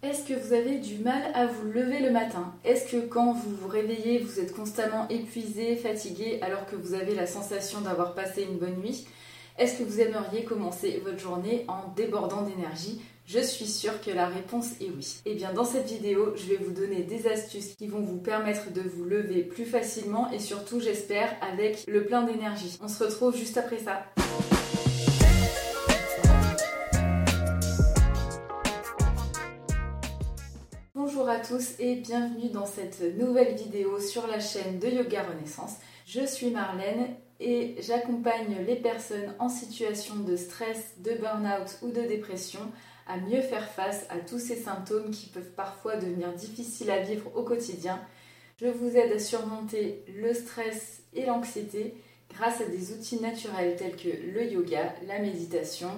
Est-ce que vous avez du mal à vous lever le matin? Est-ce que quand vous vous réveillez, vous êtes constamment épuisé, fatigué, alors que vous avez la sensation d'avoir passé une bonne nuit? Est-ce que vous aimeriez commencer votre journée en débordant d'énergie? Je suis sûre que la réponse est oui. Et eh bien dans cette vidéo, je vais vous donner des astuces qui vont vous permettre de vous lever plus facilement et surtout j'espère avec le plein d'énergie. On se retrouve juste après ça. Bonjour à tous et bienvenue dans cette nouvelle vidéo sur la chaîne de Yoga Renaissance. Je suis Marlène et j'accompagne les personnes en situation de stress, de burn-out ou de dépression à mieux faire face à tous ces symptômes qui peuvent parfois devenir difficiles à vivre au quotidien. Je vous aide à surmonter le stress et l'anxiété grâce à des outils naturels tels que le yoga, la méditation,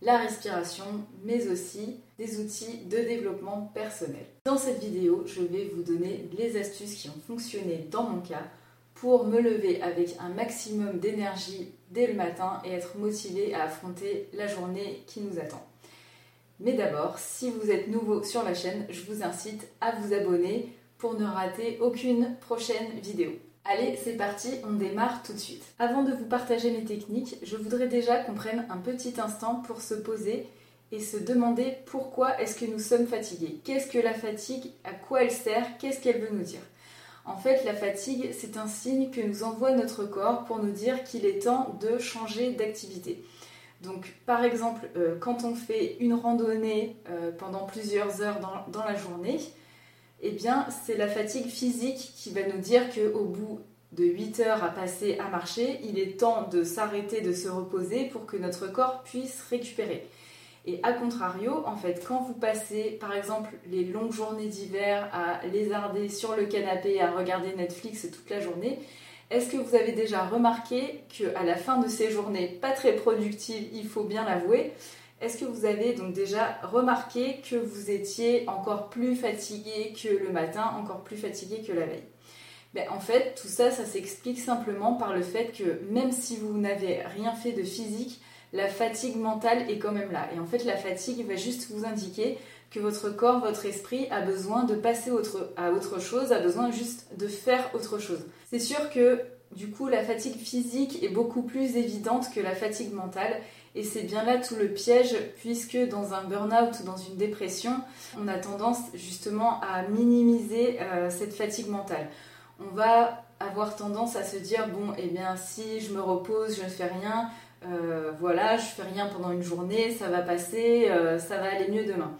la respiration, mais aussi outils de développement personnel. Dans cette vidéo, je vais vous donner les astuces qui ont fonctionné dans mon cas pour me lever avec un maximum d'énergie dès le matin et être motivé à affronter la journée qui nous attend. Mais d'abord, si vous êtes nouveau sur la chaîne, je vous incite à vous abonner pour ne rater aucune prochaine vidéo. Allez, c'est parti, on démarre tout de suite. Avant de vous partager mes techniques, je voudrais déjà qu'on prenne un petit instant pour se poser et se demander pourquoi est-ce que nous sommes fatigués. Qu'est-ce que la fatigue À quoi elle sert Qu'est-ce qu'elle veut nous dire? En fait, la fatigue, c'est un signe que nous envoie notre corps pour nous dire qu'il est temps de changer d'activité. Donc, par exemple, euh, quand on fait une randonnée euh, pendant plusieurs heures dans, la journée, eh bien, c'est la fatigue physique qui va nous dire qu'au bout de 8 heures à passer à marcher, il est temps de s'arrêter, de se reposer pour que notre corps puisse récupérer. Et à contrario, en fait, quand vous passez, par exemple, les longues journées d'hiver à lézarder sur le canapé, à regarder Netflix toute la journée, est-ce que vous avez déjà remarqué qu'à la fin de ces journées pas très productives, il faut bien l'avouer, est-ce que vous avez donc déjà remarqué que vous étiez encore plus fatigué que le matin, encore plus fatigué que la veille? Ben, En fait, tout ça, ça s'explique simplement par le fait que même si vous n'avez rien fait de physique, la fatigue mentale est quand même là. Et en fait, la fatigue va juste vous indiquer que votre corps, votre esprit a besoin de passer à autre chose, a besoin juste de faire autre chose. C'est sûr que du coup la fatigue physique est beaucoup plus évidente que la fatigue mentale et c'est bien là tout le piège puisque dans un burn-out ou dans une dépression, on a tendance justement à minimiser euh, cette fatigue mentale. On va avoir tendance à se dire bon eh bien si je me repose, je ne fais rien, euh, voilà, je fais rien pendant une journée, ça va passer, euh, ça va aller mieux demain.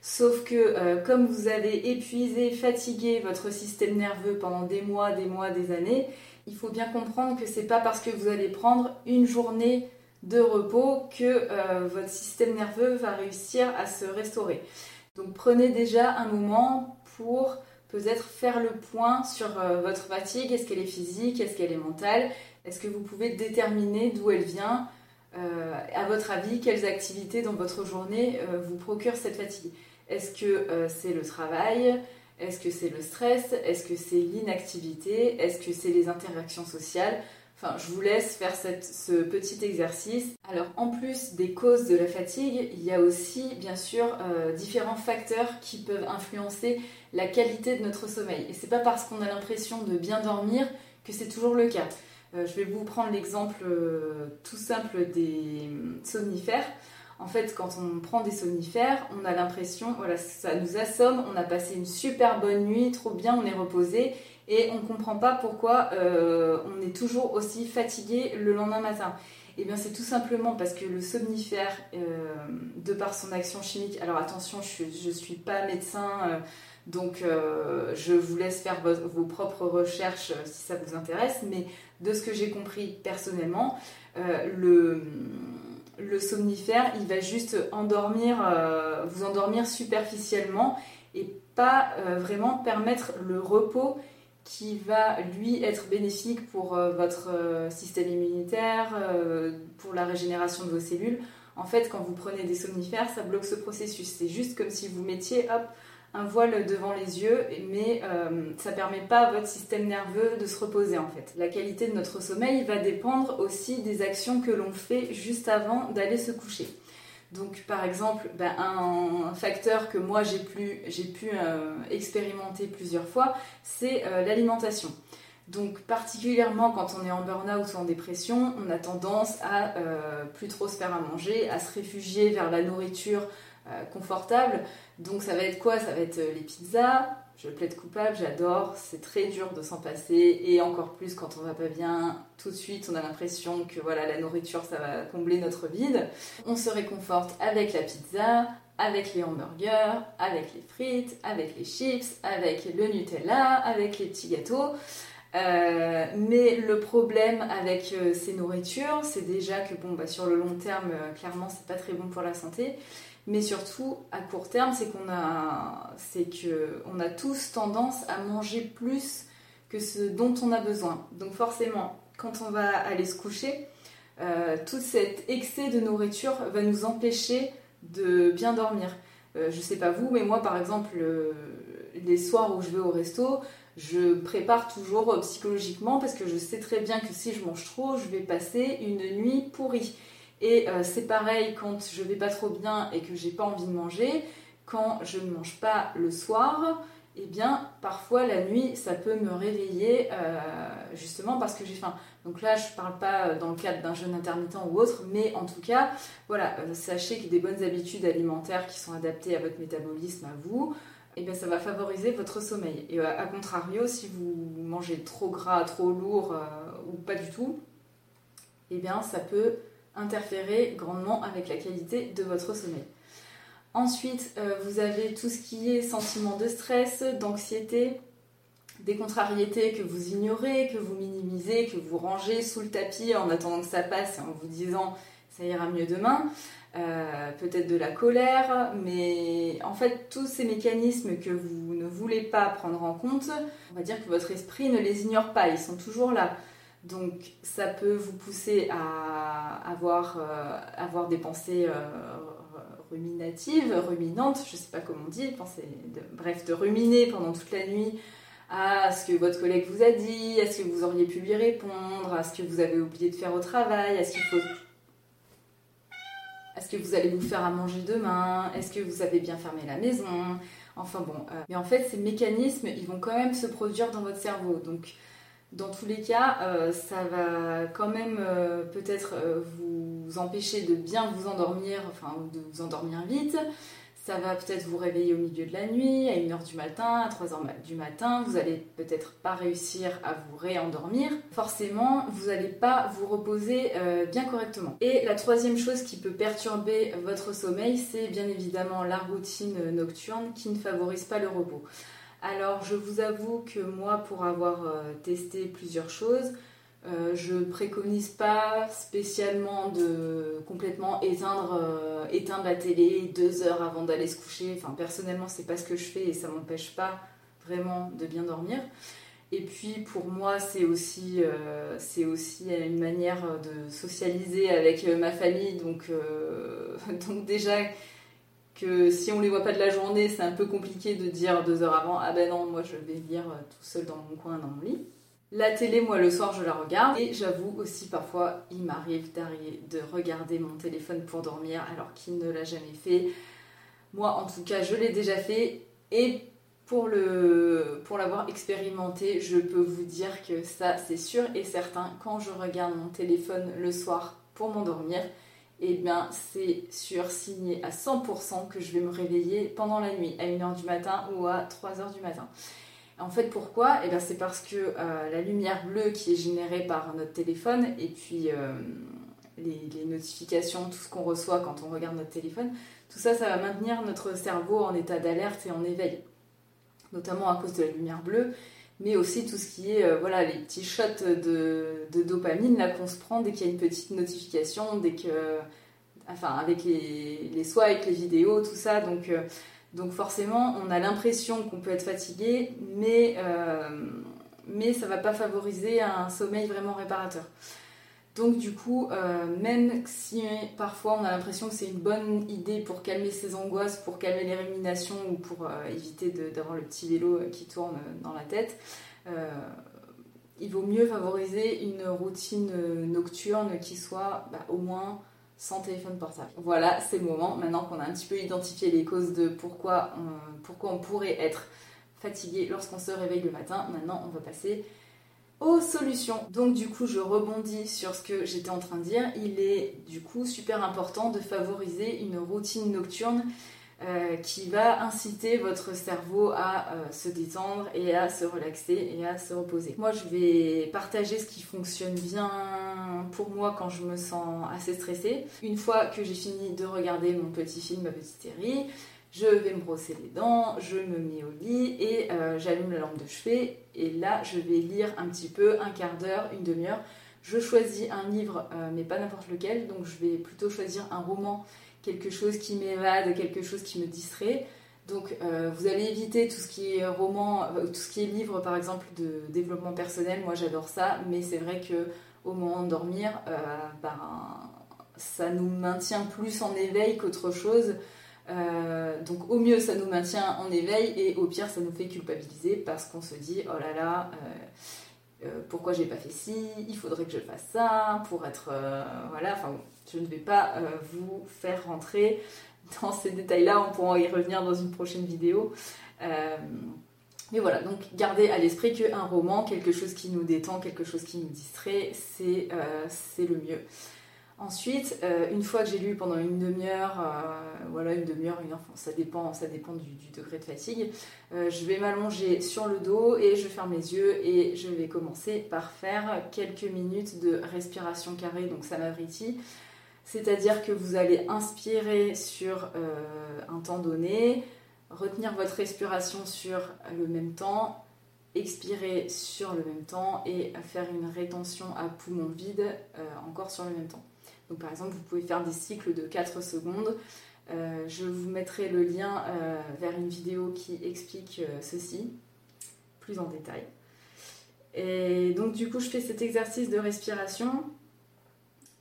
Sauf que euh, comme vous avez épuisé, fatigué votre système nerveux pendant des mois, des mois, des années, il faut bien comprendre que c'est pas parce que vous allez prendre une journée de repos que votre système nerveux va réussir à se restaurer. Donc prenez déjà un moment pour peut-être faire le point sur votre fatigue. Est-ce qu'elle est physique? Est-ce qu'elle est mentale? Est-ce que vous pouvez déterminer d'où elle vient À votre avis, quelles activités dans votre journée vous procurent cette fatigue? Est-ce que euh, c'est le travail? Est-ce que c'est le stress? Est-ce que c'est l'inactivité? Est-ce que c'est les interactions sociales? Enfin, je vous laisse faire ce petit exercice. Alors, en plus des causes de la fatigue, il y a aussi, bien sûr, euh, différents facteurs qui peuvent influencer la qualité de notre sommeil. Et c'est pas parce qu'on a l'impression de bien dormir que c'est toujours le cas. Euh, je vais vous prendre l'exemple tout simple des somnifères. En fait, quand on prend des somnifères, on a l'impression, voilà, ça nous assomme, on a passé une super bonne nuit, trop bien, on est reposé, et on ne comprend pas pourquoi euh, on est toujours aussi fatigué le lendemain matin. Eh bien, c'est tout simplement parce que le somnifère, euh, de par son action chimique, alors attention, je ne suis pas médecin, euh, donc je vous laisse faire vos, propres recherches si ça vous intéresse, mais de ce que j'ai compris personnellement, le le somnifère, il va juste endormir, euh, vous endormir superficiellement et pas euh, vraiment permettre le repos qui va lui être bénéfique pour euh, votre système immunitaire, pour la régénération de vos cellules. En fait, quand vous prenez des somnifères, ça bloque ce processus. C'est juste comme si vous mettiez, hop, un voile devant les yeux, mais euh, ça permet pas à votre système nerveux de se reposer en fait. La qualité de notre sommeil va dépendre aussi des actions que l'on fait juste avant d'aller se coucher. Donc par exemple, ben, un facteur que moi j'ai pu, euh, expérimenter plusieurs fois, c'est euh, l'alimentation. Donc particulièrement quand on est en burn-out ou en dépression, on a tendance à plus trop se faire à manger, à se réfugier vers la nourriture confortable. Donc ça va être quoi? Ça va être les pizzas, je plaide coupable, j'adore, c'est très dur de s'en passer et encore plus quand on va pas bien, tout de suite on a l'impression que voilà la nourriture ça va combler notre vide. On se réconforte avec la pizza, avec les hamburgers, avec les frites, avec les chips, avec le Nutella, avec les petits gâteaux. Euh, mais le problème avec euh, ces nourritures, c'est déjà que bon, bah, sur le long terme, euh, clairement, c'est pas très bon pour la santé mais surtout à court terme, c'est qu'on a, c'est que on a tous tendance à manger plus que ce dont on a besoin. Donc forcément, quand on va aller se coucher, euh, tout cet excès de nourriture va nous empêcher de bien dormir. Euh, je sais pas vous, mais moi par exemple, les soirs où je vais au resto, je prépare toujours psychologiquement parce que je sais très bien que si je mange trop, je vais passer une nuit pourrie. Et euh, c'est pareil quand je vais pas trop bien et que j'ai pas envie de manger, quand je ne mange pas le soir, eh bien parfois la nuit ça peut me réveiller euh, justement parce que j'ai faim. Donc là je parle pas dans le cadre d'un jeûne intermittent ou autre, mais en tout cas voilà, euh, sachez que des bonnes habitudes alimentaires qui sont adaptées à votre métabolisme, à vous, eh bien, ça va favoriser votre sommeil. Et à contrario, si vous mangez trop gras, trop lourd ou pas du tout, eh bien ça peut interférer grandement avec la qualité de votre sommeil. Ensuite, euh, vous avez tout ce qui est sentiment de stress, d'anxiété, des contrariétés que vous ignorez, que vous minimisez, que vous rangez sous le tapis en attendant que ça passe et en vous disant ça ira mieux demain. Euh, peut-être de la colère, mais en fait tous ces mécanismes que vous ne voulez pas prendre en compte, on va dire que votre esprit ne les ignore pas, ils sont toujours là. Donc ça peut vous pousser à avoir, euh, avoir des pensées euh, ruminatives, ruminantes, je ne sais pas comment on dit, bref, de ruminer pendant toute la nuit à ce que votre collègue vous a dit, à ce que vous auriez pu lui répondre, à ce que vous avez oublié de faire au travail, à ce qu'il faut... Est-ce que vous allez vous faire à manger demain Est-ce que vous avez bien fermé la maison Enfin bon, euh, mais en fait ces mécanismes, ils vont quand même se produire dans votre cerveau. Donc dans tous les cas, euh, ça va quand même euh, peut-être euh, vous empêcher de bien vous endormir, enfin de vous endormir vite. Ça va peut-être vous réveiller au milieu de la nuit, à 1h du matin, à 3h du matin. Vous allez peut-être pas réussir à vous réendormir. Forcément, vous n'allez pas vous reposer bien correctement. Et la troisième chose qui peut perturber votre sommeil, c'est bien évidemment la routine nocturne qui ne favorise pas le repos. Alors je vous avoue que moi pour avoir euh, testé plusieurs choses, euh, je préconise pas spécialement de complètement éteindre, euh, éteindre la télé deux heures avant d'aller se coucher. Enfin personnellement c'est pas ce que je fais et ça m'empêche pas vraiment de bien dormir. Et puis pour moi c'est aussi, c'est aussi une manière de socialiser avec ma famille. Donc, donc déjà que si on les voit pas de la journée, c'est un peu compliqué de dire deux heures avant Ah ben non, moi je vais lire euh, tout seul dans mon coin, dans mon lit. La télé, moi le soir je la regarde et j'avoue aussi parfois il m'arrive de regarder mon téléphone pour dormir alors qu'il ne l'a jamais fait. Moi en tout cas je l'ai déjà fait et pour le pour l'avoir expérimenté, je peux vous dire que ça c'est sûr et certain quand je regarde mon téléphone le soir pour m'endormir, eh bien c'est sur signé à 100% que je vais me réveiller pendant la nuit, à 1h du matin ou à 3h du matin. En fait, pourquoi? Et eh bien c'est parce que euh, la lumière bleue qui est générée par notre téléphone et puis euh, les, notifications, tout ce qu'on reçoit quand on regarde notre téléphone, tout ça, ça va maintenir notre cerveau en état d'alerte et en éveil, notamment à cause de la lumière bleue mais aussi tout ce qui est euh, voilà les petits shots de, dopamine là qu'on se prend dès qu'il y a une petite notification, dès que enfin avec les, les swipes, les vidéos, tout ça. Donc, euh, donc forcément, on a l'impression qu'on peut être fatigué, mais, euh, mais ça va pas favoriser un sommeil vraiment réparateur. Donc du coup, même si parfois on a l'impression que c'est une bonne idée pour calmer ses angoisses, pour calmer les ruminations ou pour éviter d'avoir le petit vélo qui tourne dans la tête, il vaut mieux favoriser une routine nocturne qui soit bah, au moins sans téléphone portable. Voilà, c'est le moment, maintenant qu'on a un petit peu identifié les causes de pourquoi pourquoi on pourrait être fatigué lorsqu'on se réveille le matin, maintenant on va passer aux solutions. Donc du coup, je rebondis sur ce que j'étais en train de dire. Il est du coup super important de favoriser une routine nocturne euh, qui va inciter votre cerveau à euh, se détendre et à se relaxer et à se reposer. Moi, je vais partager ce qui fonctionne bien pour moi quand je me sens assez stressée. Une fois que j'ai fini de regarder mon petit film, ma petite série, je vais me brosser les dents, je me mets au lit et euh, j'allume la lampe de chevet. Et là, je vais lire un petit peu, un quart d'heure, une demi-heure. Je choisis un livre, mais pas n'importe lequel, donc je vais plutôt choisir un roman quelque chose qui m'évade, quelque chose qui me distrait. Donc euh, vous allez éviter tout ce qui est roman, euh, tout ce qui est livre par exemple de développement personnel. Moi j'adore ça, mais c'est vrai que au moment de dormir, euh, ben, ça nous maintient plus en éveil qu'autre chose. Donc au mieux ça nous maintient en éveil et au pire ça nous fait culpabiliser parce qu'on se dit oh là là pourquoi j'ai pas fait ci, il faudrait que je fasse ça pour être voilà enfin je ne vais pas euh, vous faire rentrer dans ces détails-là, on pourra y revenir dans une prochaine vidéo. Euh, mais voilà, donc gardez à l'esprit qu'un roman, quelque chose qui nous détend, quelque chose qui nous distrait, c'est euh, le mieux. Ensuite, une fois que j'ai lu pendant une demi-heure, voilà, une demi-heure, une heure, ça dépend, ça dépend du, degré de fatigue, je vais m'allonger sur le dos et je ferme les yeux et je vais commencer par faire quelques minutes de respiration carrée, donc Samavriti. C'est-à-dire que vous allez inspirer sur euh, un temps donné, retenir votre respiration sur le même temps, expirer sur le même temps et faire une rétention à poumon vide euh, encore sur le même temps. Donc par exemple, vous pouvez faire des cycles de 4 secondes. Euh, je vous mettrai le lien vers une vidéo qui explique ceci plus en détail. Et donc du coup, je fais cet exercice de respiration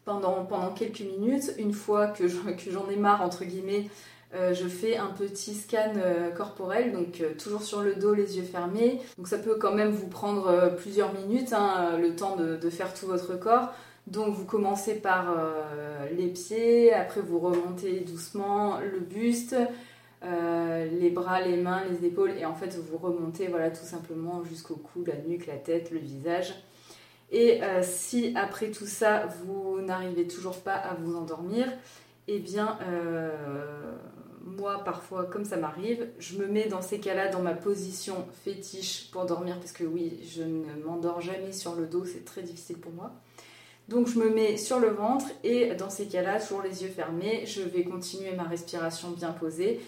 pendant, quelques minutes. Une fois que j'en ai marre, entre guillemets, euh, je fais un petit scan euh, corporel, donc euh, toujours sur le dos, les yeux fermés. Donc ça peut quand même vous prendre plusieurs minutes, hein, le temps de, faire tout votre corps. Donc vous commencez par les pieds, après vous remontez doucement le buste, les bras, les mains, les épaules, et en fait vous remontez voilà tout simplement jusqu'au cou, la nuque, la tête, le visage. Et euh, si après tout ça, vous n'arrivez toujours pas à vous endormir, eh bien, euh, moi, parfois, comme ça m'arrive, je me mets dans ces cas-là dans ma position fétiche pour dormir, parce que oui, je ne m'endors jamais sur le dos, c'est très difficile pour moi. Donc je me mets sur le ventre et dans ces cas-là, toujours les yeux fermés, je vais continuer ma respiration bien posée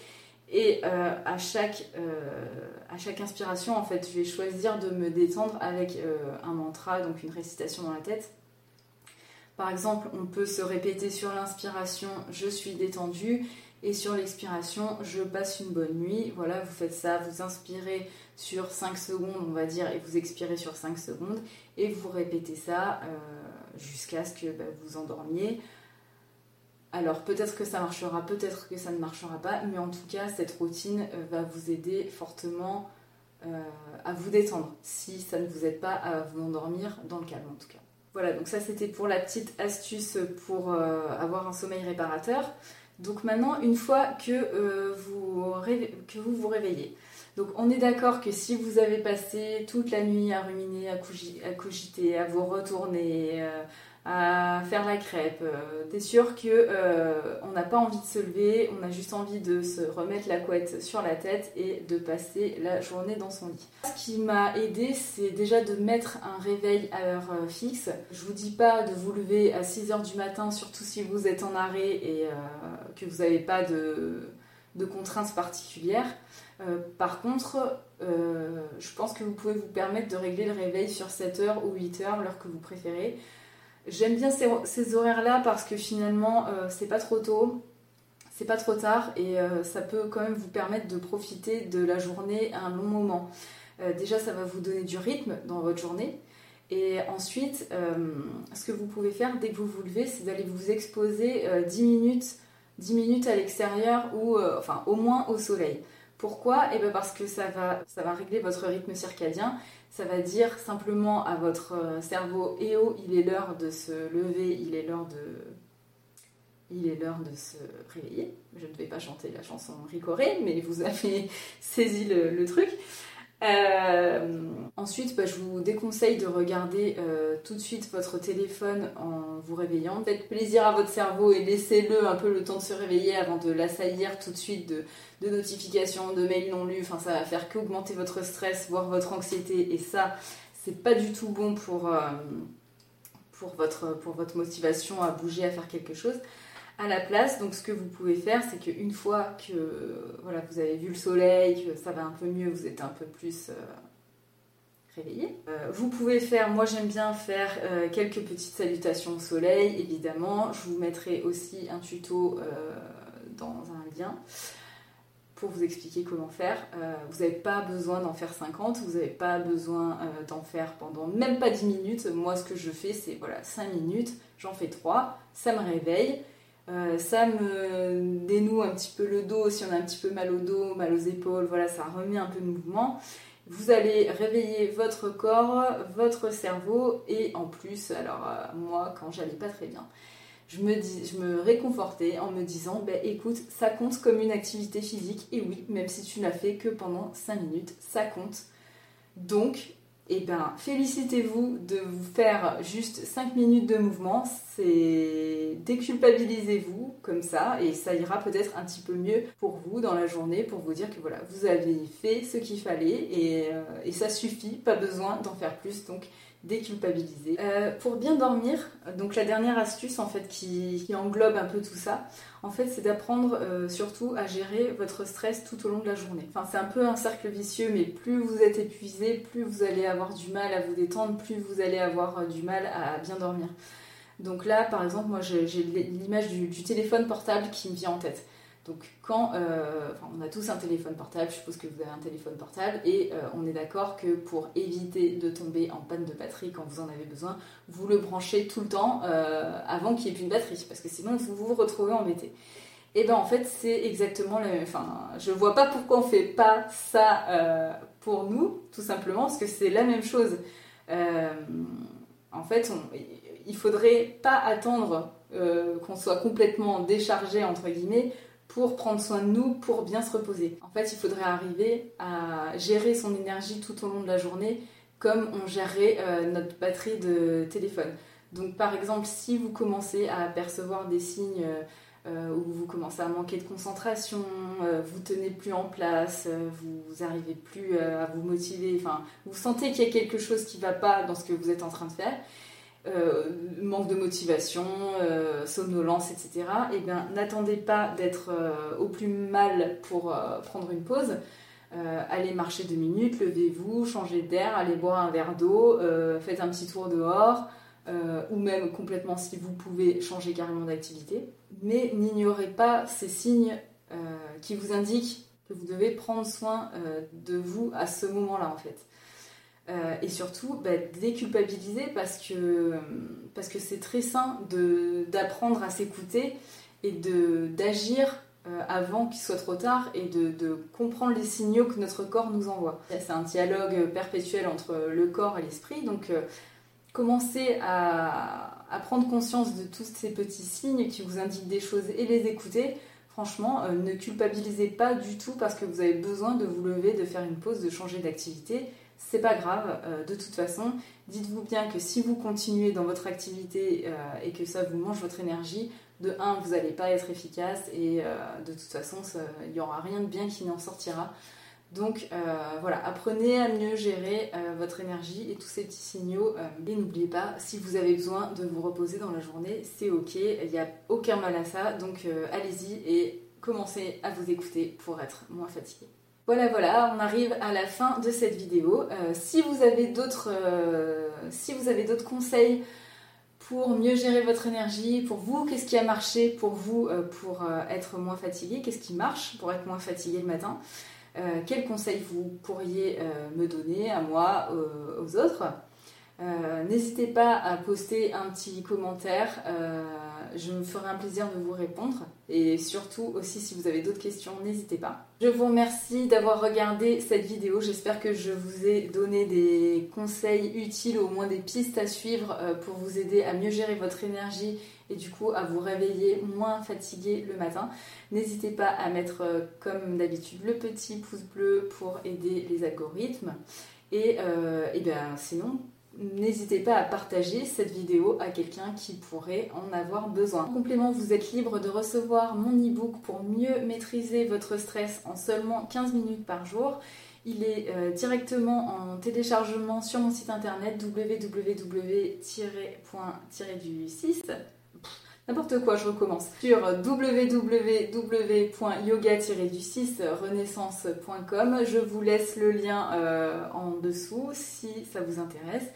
et euh, à, chaque, euh, à chaque inspiration, en fait, je vais choisir de me détendre avec euh, un mantra, donc une récitation dans la tête. Par exemple, on peut se répéter sur l'inspiration je suis détendu et sur l'expiration je passe une bonne nuit. Voilà, vous faites ça, vous inspirez sur 5 secondes, on va dire, et vous expirez sur 5 secondes et vous répétez ça jusqu'à ce que bah, vous endormiez. Alors peut-être que ça marchera, peut-être que ça ne marchera pas, mais en tout cas cette routine euh, va vous aider fortement euh, à vous détendre, si ça ne vous aide pas à vous endormir dans le calme en tout cas. Voilà, donc ça c'était pour la petite astuce pour euh, avoir un sommeil réparateur. Donc maintenant, une fois que, que vous vous réveillez, donc on est d'accord que si vous avez passé toute la nuit à ruminer, à, cogiter, à vous retourner, à faire la crêpe. Euh, t'es sûr que euh, on n'a pas envie de se lever, on a juste envie de se remettre la couette sur la tête et de passer la journée dans son lit. Ce qui m'a aidé, c'est déjà de mettre un réveil à heure euh, fixe. Je vous dis pas de vous lever à 6h du matin, surtout si vous êtes en arrêt et que vous n'avez pas de, contraintes particulières. Par contre, je pense que vous pouvez vous permettre de régler le réveil sur 7h ou 8h, l'heure que vous préférez. J'aime bien ces, horaires-là parce que finalement, euh, c'est pas trop tôt, c'est pas trop tard et euh, ça peut quand même vous permettre de profiter de la journée à un long moment. Euh, déjà, ça va vous donner du rythme dans votre journée. Et ensuite, ce que vous pouvez faire dès que vous vous levez, c'est d'aller vous exposer 10 minutes, 10 minutes à l'extérieur ou enfin au moins au soleil. Pourquoi? Eh bien parce que ça va, régler votre rythme circadien ça va dire simplement à votre euh, cerveau Eh oh, il est l'heure de se lever, il est l'heure de se réveiller. Je ne vais pas chanter la chanson Ricoré, mais vous avez saisi le, truc. Euh, ensuite, bah, je vous déconseille de regarder euh, tout de suite votre téléphone en vous réveillant. Faites plaisir à votre cerveau et laissez-le un peu le temps de se réveiller avant de l'assaillir tout de suite de, notifications, de mails non lus. Enfin, ça va faire qu'augmenter votre stress, voire votre anxiété. Et ça, c'est pas du tout bon pour, euh, votre motivation à bouger, à faire quelque chose à la place. Donc ce que vous pouvez faire, c'est qu'une fois que voilà, vous avez vu le soleil, que ça va un peu mieux, vous êtes un peu plus euh, réveillé. Euh, vous pouvez faire, moi j'aime bien faire euh, quelques petites salutations au soleil, évidemment. Je vous mettrai aussi un tuto dans un lien pour vous expliquer comment faire. vous n'avez pas besoin d'en faire 50, vous n'avez pas besoin d'en faire pendant même pas 10 minutes. Moi ce que je fais c'est voilà 5 minutes, j'en fais 3, ça me réveille. Euh, ça me dénoue un petit peu le dos, si on a un petit peu mal au dos, mal aux épaules, voilà, ça remet un peu de mouvement. Vous allez réveiller votre corps, votre cerveau et en plus, alors euh, moi, quand j'allais pas très bien, je me, réconfortais en me disant, ben écoute, ça compte comme une activité physique et oui, même si tu n'as fait que pendant 5 minutes, ça compte. Donc, eh ben, félicitez-vous de vous faire juste 5 minutes de mouvement. C'est déculpabilisez-vous comme ça et ça ira peut-être un petit peu mieux pour vous dans la journée pour vous dire que voilà, vous avez fait ce qu'il fallait et, euh, et ça suffit, pas besoin d'en faire plus. Donc déculpabiliser. Euh, pour bien dormir, donc la dernière astuce en fait qui, englobe un peu tout ça, en fait c'est d'apprendre euh, surtout à gérer votre stress tout au long de la journée. Enfin c'est un peu un cercle vicieux, mais plus vous êtes épuisé, plus vous allez avoir du mal à vous détendre, plus vous allez avoir euh, du mal à bien dormir. Donc là par exemple moi j'ai l'image du téléphone portable qui me vient en tête. Donc quand euh, on a tous un téléphone portable, je suppose que vous avez un téléphone portable, et euh, on est d'accord que pour éviter de tomber en panne de batterie quand vous en avez besoin, vous le branchez tout le temps euh, avant qu'il n'y ait plus de batterie, parce que sinon vous vous retrouvez embêté. Et ben en fait c'est exactement le même. Enfin, je vois pas pourquoi on fait pas ça pour nous, tout simplement, parce que c'est la même chose. en fait, on, il faudrait pas attendre qu'on soit complètement déchargé entre guillemets pour prendre soin de nous, pour bien se reposer. En fait, il faudrait arriver à gérer son énergie tout au long de la journée comme on gérerait euh, notre batterie de téléphone. Donc par exemple, si vous commencez à percevoir des signes euh, où vous commencez à manquer de concentration, euh, vous tenez plus en place, vous n'arrivez plus à vous motiver, enfin, vous sentez qu'il y a quelque chose qui ne va pas dans ce que vous êtes en train de faire, euh, manque de motivation, euh, somnolence, etc., et eh bien n'attendez pas d'être euh, au plus mal pour prendre une pause. allez marcher deux minutes, levez-vous, changez d'air, allez boire un verre d'eau, faites un petit tour dehors, ou même complètement si vous pouvez changer carrément d'activité. Mais n'ignorez pas ces signes qui vous indiquent que vous devez prendre soin de vous à ce moment-là en fait. Euh, et surtout, bah, déculpabiliser parce que parce que c'est très sain d'apprendre à s'écouter et d'agir euh, avant qu'il soit trop tard et de, de, comprendre les signaux que notre corps nous envoie. C'est un dialogue perpétuel entre le corps et l'esprit, donc euh, commencez à, à, prendre conscience de tous ces petits signes qui vous indiquent des choses et les écouter. Franchement, ne culpabilisez pas du tout parce que vous avez besoin de vous lever, de faire une pause, de changer d'activité c'est pas grave, euh, de toute façon. Dites-vous bien que si vous continuez dans votre activité euh, et que ça vous mange votre énergie, de un, vous n'allez pas être efficace et euh, de toute façon, il n'y aura rien de bien qui n'en sortira. Donc voilà, apprenez à mieux gérer votre énergie et tous ces petits signaux. et n'oubliez pas, si vous avez besoin de vous reposer dans la journée, c'est ok, il n'y a aucun mal à ça. Donc allez-y et commencez à vous écouter pour être moins fatigué. Voilà, voilà, on arrive à la fin de cette vidéo. Euh, si vous avez d'autres euh, si vous avez d'autres conseils pour mieux gérer votre énergie, pour vous, qu'est-ce qui a marché pour vous euh, pour être moins fatigué, qu'est-ce qui marche pour être moins fatigué le matin, quels conseils vous pourriez me donner à moi, aux autres? N'hésitez pas à poster un petit commentaire je me ferai un plaisir de vous répondre. Et surtout aussi, si vous avez d'autres questions, n'hésitez pas. Je vous remercie d'avoir regardé cette vidéo. J'espère que je vous ai donné des conseils utiles, au moins des pistes à suivre euh, pour vous aider à mieux gérer votre énergie et du coup à vous réveiller moins fatigué le matin. N'hésitez pas à mettre, euh, comme d'habitude, le petit pouce bleu pour aider les algorithmes. Et, euh, et bien sinon, N'hésitez pas à partager cette vidéo à quelqu'un qui pourrait en avoir besoin. En complément, vous êtes libre de recevoir mon e-book pour mieux maîtriser votre stress en seulement 15 minutes par jour. Il est euh, directement en téléchargement sur mon site internet www-du6 n'importe quoi, je recommence, sur www.yoga-du6renaissance.com. Je vous laisse le lien euh, en dessous si ça vous intéresse.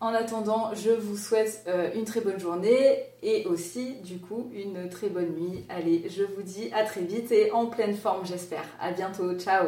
En attendant, je vous souhaite euh, une très bonne journée et aussi, du coup, une très bonne nuit. Allez, je vous dis à très vite et en pleine forme, j'espère. À bientôt, ciao